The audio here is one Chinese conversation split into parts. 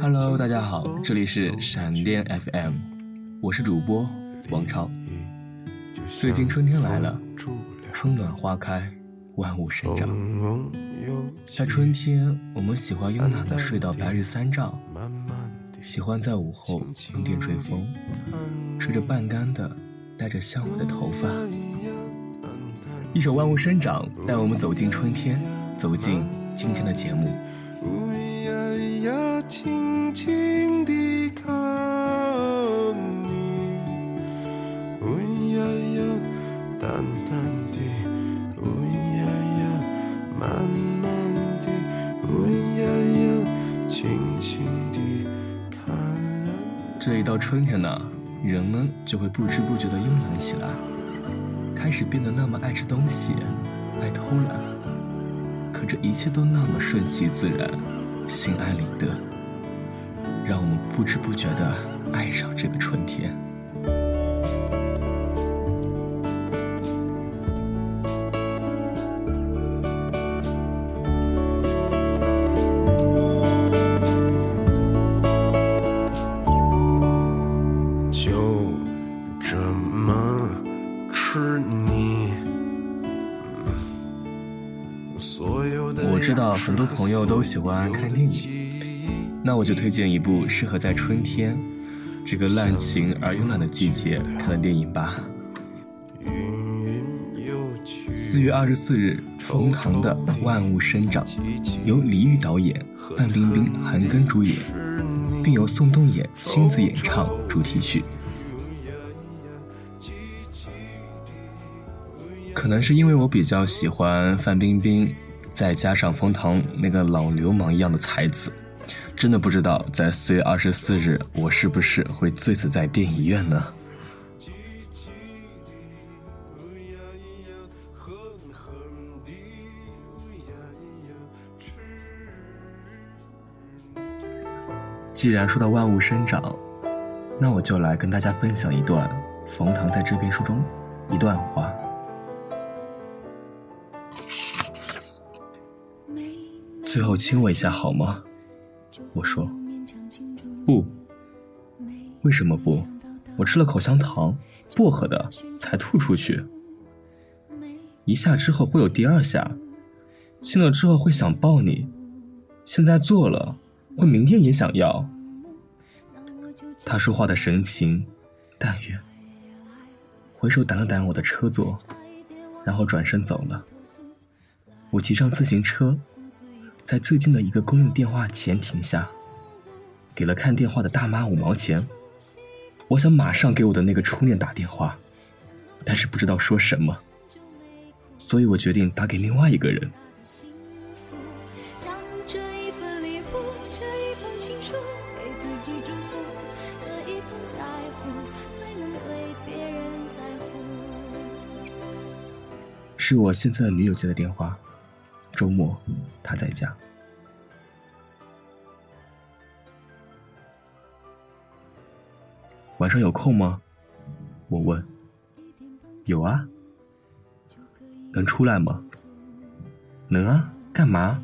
Hello，大家好，这里是闪电 FM，我是主播王超。最近春天来了，春暖花开，万物生长。在春天，我们喜欢慵懒的睡到白日三丈，喜欢在午后用电吹风，吹着半干的、带着香味的头发。一首《万物生长》带我们走进春天，走进今天的节目。轻轻地看你，乌呀呀，淡淡的，乌呀呀，慢慢的，乌呀呀，轻轻地看。这一到春天呢，人们就会不知不觉的慵懒起来，开始变得那么爱吃东西，爱偷懒。可这一切都那么顺其自然，心安理得。让我们不知不觉的爱上这个春天。很多朋友都喜欢看电影。那我就推荐一部适合在春天这个滥情而慵懒的季节看的电影吧。四月二十四日，冯唐的《万物生长》由李玉导演，范冰冰、韩庚主演，并由宋冬野亲自演唱主题曲。可能是因为我比较喜欢范冰冰，再加上冯唐那个老流氓一样的才子。真的不知道，在四月二十四日，我是不是会醉死在电影院呢？既然说到万物生长，那我就来跟大家分享一段冯唐在这篇书中一段话。最后亲我一下好吗？我说不，为什么不？我吃了口香糖，薄荷的，才吐出去。一下之后会有第二下，亲了之后会想抱你，现在做了，会明天也想要。他说话的神情但愿，回首掸了掸我的车座，然后转身走了。我骑上自行车。在最近的一个公用电话前停下，给了看电话的大妈五毛钱。我想马上给我的那个初恋打电话，但是不知道说什么，所以我决定打给另外一个人。是我现在的女友接的电话。周末，他在家。晚上有空吗？我问。有啊。能出来吗？能啊。干嘛？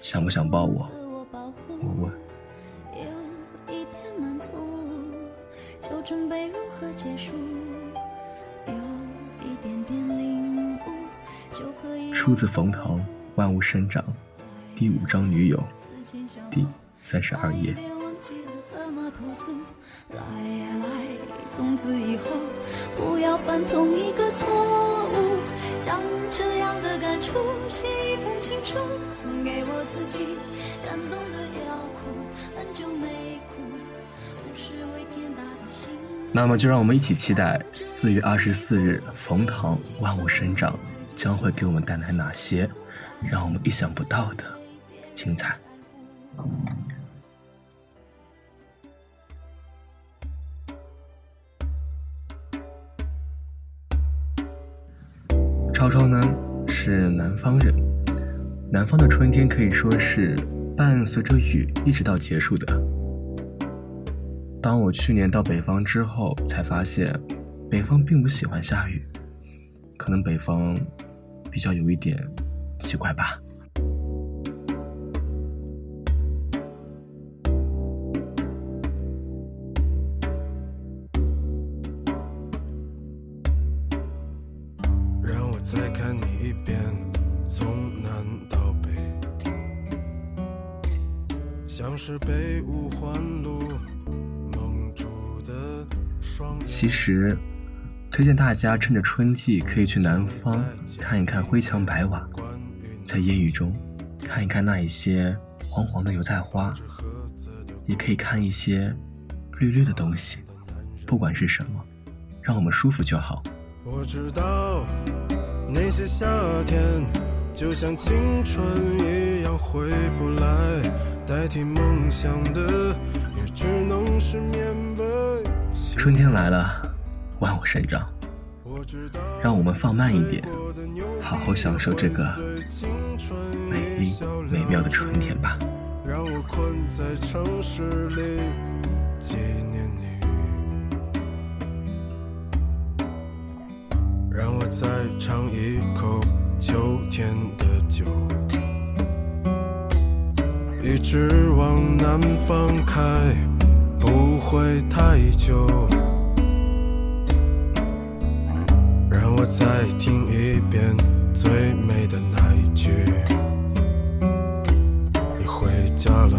想不想抱我？我问。出自冯唐《万物生长》第五章女友第三十二页。来呀来从此以后不要犯同一个错误，将这样的感触写一封情书送给我自己，感动的要哭，很久没哭，不是为天大的心。那么就让我们一起期待四月二十四日冯唐《万物生长》。将会给我们带来哪些让我们意想不到的精彩？超超呢是南方人，南方的春天可以说是伴随着雨一直到结束的。当我去年到北方之后，才发现。北方并不喜欢下雨，可能北方比较有一点奇怪吧。让我再看你一遍，从南到北，像是被五环路蒙住的双眼。其实，推荐大家趁着春季可以去南方看一看灰墙白瓦，在烟雨中看一看那一些黄黄的油菜花，也可以看一些绿绿的东西，不管是什么，让我们舒服就好。我知道那些夏天就像青春一样回不来，代替梦想的也只能是缅怀。春天来了，万物生长，让我们放慢一点，好好享受这个美丽美妙的春天吧。让我困在城市里纪念你，让我再尝一口秋天的酒，一直往南方开，不会太久。我再听一遍最美的那一句。你回家了，